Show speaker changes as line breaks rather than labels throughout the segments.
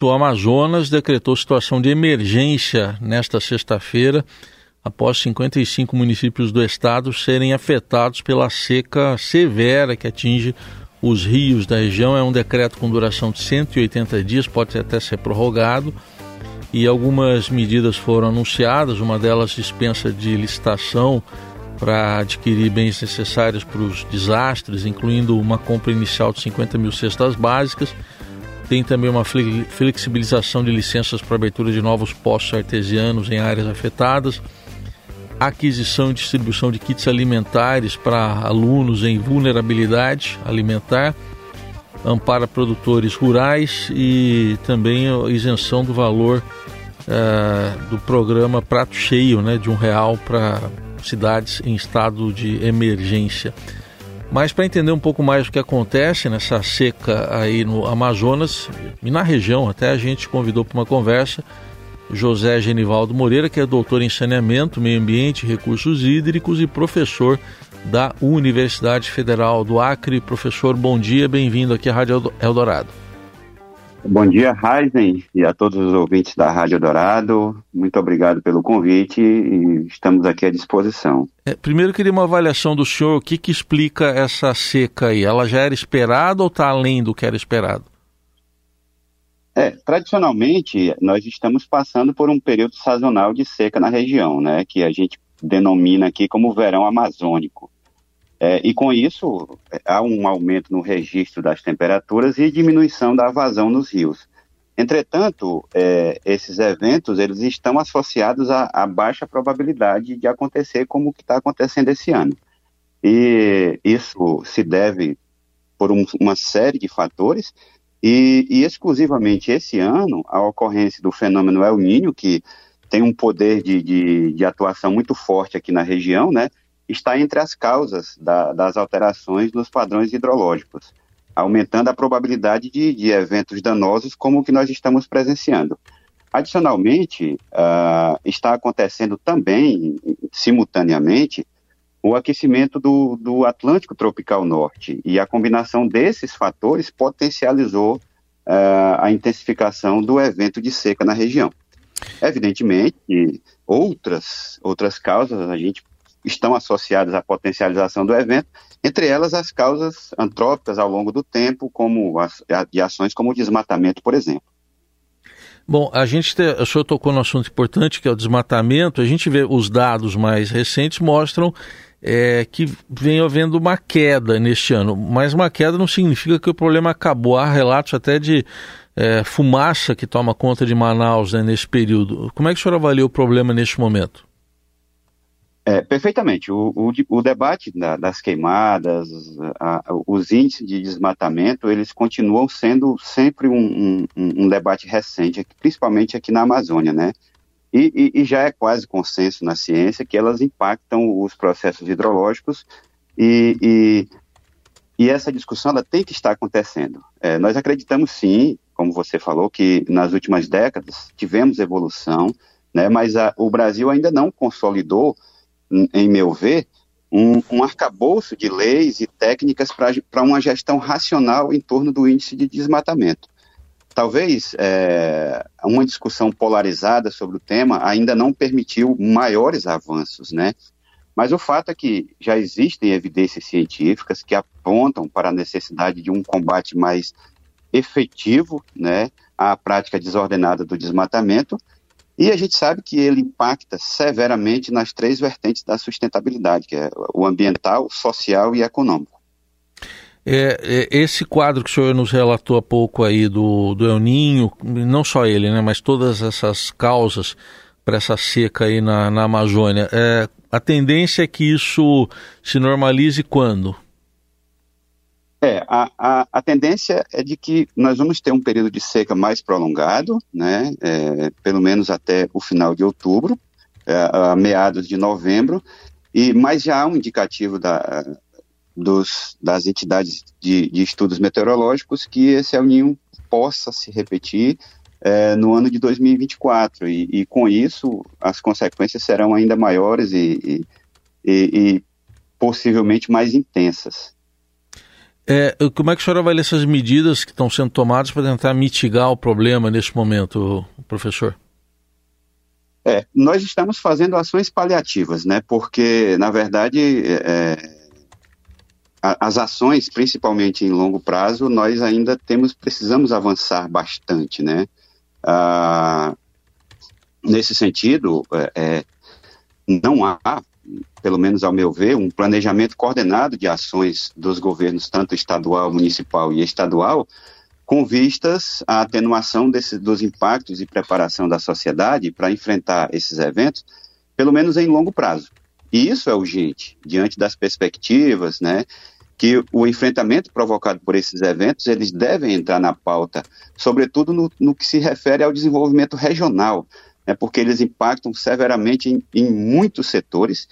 O Amazonas decretou situação de emergência nesta sexta-feira, após 55 municípios do estado serem afetados pela seca severa que atinge os rios da região. É um decreto com duração de 180 dias, pode até ser prorrogado. E algumas medidas foram anunciadas, uma delas dispensa de licitação para adquirir bens necessários para os desastres, incluindo uma compra inicial de 50 mil cestas básicas tem também uma flexibilização de licenças para abertura de novos postos artesianos em áreas afetadas, aquisição e distribuição de kits alimentares para alunos em vulnerabilidade alimentar, ampara produtores rurais e também a isenção do valor uh, do programa Prato Cheio, né, de um real para cidades em estado de emergência. Mas para entender um pouco mais o que acontece nessa seca aí no Amazonas e na região, até a gente convidou para uma conversa José Genivaldo Moreira, que é doutor em saneamento, meio ambiente, recursos hídricos e professor da Universidade Federal do Acre. Professor, bom dia, bem-vindo aqui à Rádio Eldorado.
Bom dia, Heisen, e a todos os ouvintes da Rádio Dourado. Muito obrigado pelo convite e estamos aqui à disposição.
É, primeiro, queria uma avaliação do senhor. O que, que explica essa seca aí? Ela já era esperada ou está além do que era esperado?
É, tradicionalmente, nós estamos passando por um período sazonal de seca na região, né, que a gente denomina aqui como verão amazônico. É, e com isso, há um aumento no registro das temperaturas e diminuição da vazão nos rios. Entretanto, é, esses eventos eles estão associados a, a, baixa probabilidade de acontecer como que está acontecendo esse ano. E isso se deve por um, uma série de fatores, e, e, exclusivamente esse ano, a ocorrência do fenômeno El Niño, que tem um poder de, de, de atuação muito forte aqui na região, né, está entre as causas da, das alterações nos padrões hidrológicos, aumentando a probabilidade de, de, eventos danosos como o que nós estamos presenciando. Adicionalmente, uh, está acontecendo também, simultaneamente, o aquecimento do, do, Atlântico Tropical Norte, e a combinação desses fatores potencializou uh, a intensificação do evento de seca na região. Evidentemente, outras, outras causas a gente estão associadas à potencialização do evento, entre elas as causas antrópicas ao longo do tempo, como as, de ações como o desmatamento, por exemplo.
Bom, a gente, te, o senhor tocou no assunto importante que é o desmatamento, a gente vê os dados mais recentes mostram é, que vem havendo uma queda neste ano, mas uma queda não significa que o problema acabou. Há relatos até de é, fumaça que toma conta de Manaus né, nesse período. Como é que o senhor avalia o problema neste momento?
É, perfeitamente. O, o, o debate da, das queimadas, a, os índices de desmatamento, eles continuam sendo sempre um, um, um debate recente, principalmente aqui na Amazônia, né? E, e, e, já é quase consenso na ciência que elas impactam os processos hidrológicos e, e, e essa discussão ela tem que estar acontecendo. É, nós acreditamos sim, como você falou, que nas últimas décadas tivemos evolução, né? Mas a, o Brasil ainda não consolidou em meu ver, um, um arcabouço de leis e técnicas para uma gestão racional em torno do índice de desmatamento. Talvez é, uma discussão polarizada sobre o tema ainda não permitiu maiores avanços, né? Mas o fato é que já existem evidências científicas que apontam para a necessidade de um combate mais efetivo, né, à prática desordenada do desmatamento e a gente sabe que ele impacta severamente nas três vertentes da sustentabilidade, que é o ambiental, social e econômico.
É, é, esse quadro que o senhor nos relatou há pouco aí do, do El Ninho, não só ele, né, mas todas essas causas para essa seca aí na, na Amazônia, é, a tendência é que isso se normalize quando?
É, a, a, a, tendência é de que nós vamos ter um período de seca mais prolongado, né, é, pelo menos até o final de outubro, é, a meados de novembro, e mas já há um indicativo da, dos, das entidades de, de, estudos meteorológicos que esse El Ninho possa se repetir é, no ano de 2024, e, e, com isso as consequências serão ainda maiores e, e, e possivelmente mais intensas.
É, como é que a senhora avalia essas medidas que estão sendo tomadas para tentar mitigar o problema neste momento, professor?
É, nós estamos fazendo ações paliativas, né? Porque, na verdade, é, as ações, principalmente em longo prazo, nós ainda temos, precisamos avançar bastante, né? Ah, nesse sentido, é, é não há pelo menos ao meu ver, um planejamento coordenado de ações dos governos, tanto estadual, municipal e estadual, com vistas à atenuação desse, dos impactos e preparação da sociedade para enfrentar esses eventos, pelo menos em longo prazo. E isso é urgente, diante das perspectivas, né, que o enfrentamento provocado por esses eventos, eles devem entrar na pauta, sobretudo no, no que se refere ao desenvolvimento regional, né, porque eles impactam severamente em, em muitos setores,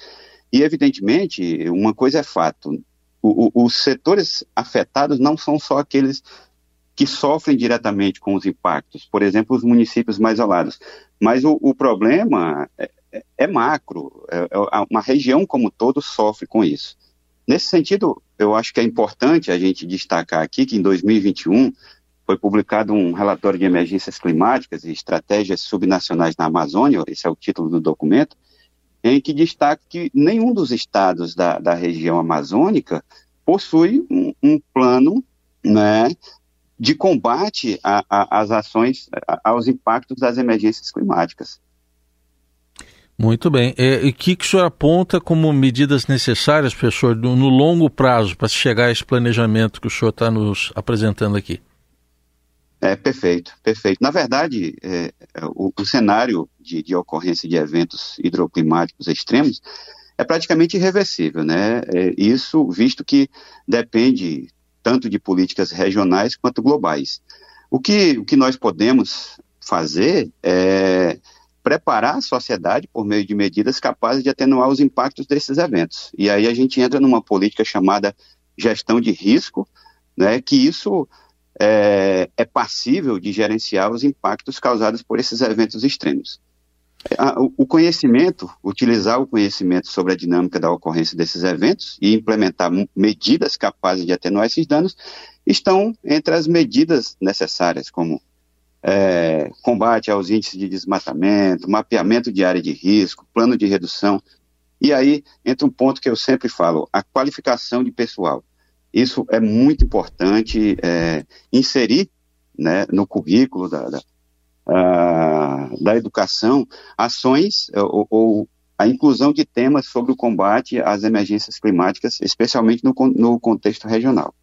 e, evidentemente, uma coisa é fato: o, o, os setores afetados não são só aqueles que sofrem diretamente com os impactos, por exemplo, os municípios mais isolados. Mas o, o problema é, é, é macro, é, é, uma região como todo sofre com isso. Nesse sentido, eu acho que é importante a gente destacar aqui que em 2021 foi publicado um relatório de emergências climáticas e estratégias subnacionais na Amazônia, esse é o título do documento, em que destaca que nenhum dos estados da, da região amazônica possui um, um plano né, de combate às ações, a, aos impactos das emergências climáticas.
Muito bem. E o que, que o senhor aponta como medidas necessárias, professor, no longo prazo, para chegar a esse planejamento que o senhor está nos apresentando aqui?
É, perfeito, perfeito. Na verdade, é, o, o, cenário de, de, ocorrência de eventos hidroclimáticos extremos é praticamente irreversível, né? É, isso visto que depende tanto de políticas regionais quanto globais. O que, o que nós podemos fazer é preparar a sociedade por meio de medidas capazes de atenuar os impactos desses eventos. E aí a gente entra numa política chamada gestão de risco, né, que isso é, é passível de gerenciar os impactos causados por esses eventos extremos. O conhecimento, utilizar o conhecimento sobre a dinâmica da ocorrência desses eventos e implementar medidas capazes de atenuar esses danos estão entre as medidas necessárias, como é, combate aos índices de desmatamento, mapeamento de área de risco, plano de redução. E aí entra um ponto que eu sempre falo: a qualificação de pessoal. Isso é muito importante é, inserir né, no currículo da, da, uh, da educação ações é, ou, ou, a inclusão de temas sobre o combate às emergências climáticas, especialmente no, no contexto regional.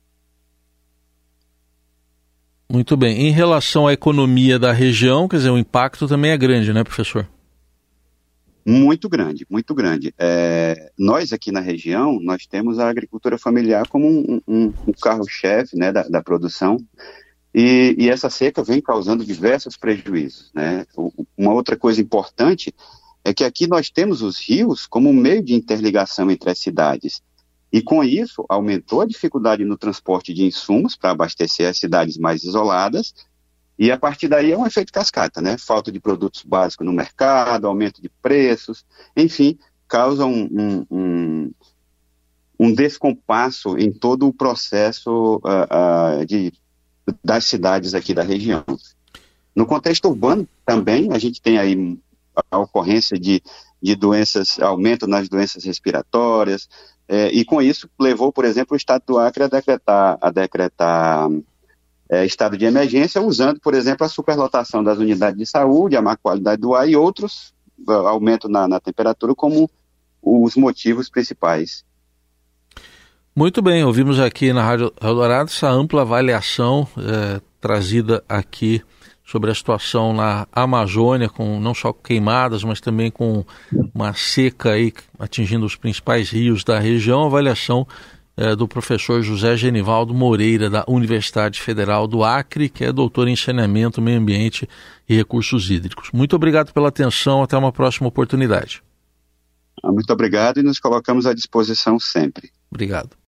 Muito bem. Em relação à economia da região, quer dizer, o impacto também é grande, né, professor?
Muito grande, muito grande. É, nós aqui na região, nós temos a agricultura familiar como um, um, um carro-chefe né, da, da, produção, e, e, essa seca vem causando diversos prejuízos. Né? Uma outra coisa importante é que aqui nós temos os rios como meio de interligação entre as cidades, e com isso aumentou a dificuldade no transporte de insumos para abastecer as cidades mais isoladas, e a partir daí é um efeito cascata, né? Falta de produtos básicos no mercado, aumento de preços, enfim, causa um, um, um, um descompasso em todo o processo uh, uh, de, das cidades aqui da região. No contexto urbano também, a gente tem aí a ocorrência de, de doenças, aumento nas doenças respiratórias, é, e com isso levou, por exemplo, o Estado do Acre a decretar, a decretar é, estado de emergência, usando, por exemplo, a superlotação das unidades de saúde, a má qualidade do ar e outros, aumento na, na temperatura, como os motivos principais.
Muito bem, ouvimos aqui na Rádio Eldorado essa ampla avaliação é, trazida aqui sobre a situação na Amazônia, com não só queimadas, mas também com uma seca aí atingindo os principais rios da região, avaliação é, do professor José Genivaldo Moreira, da Universidade Federal do Acre, que é doutor em saneamento, meio ambiente e recursos hídricos. Muito obrigado pela atenção, até uma próxima oportunidade.
Muito obrigado e nos colocamos à disposição sempre.
Obrigado.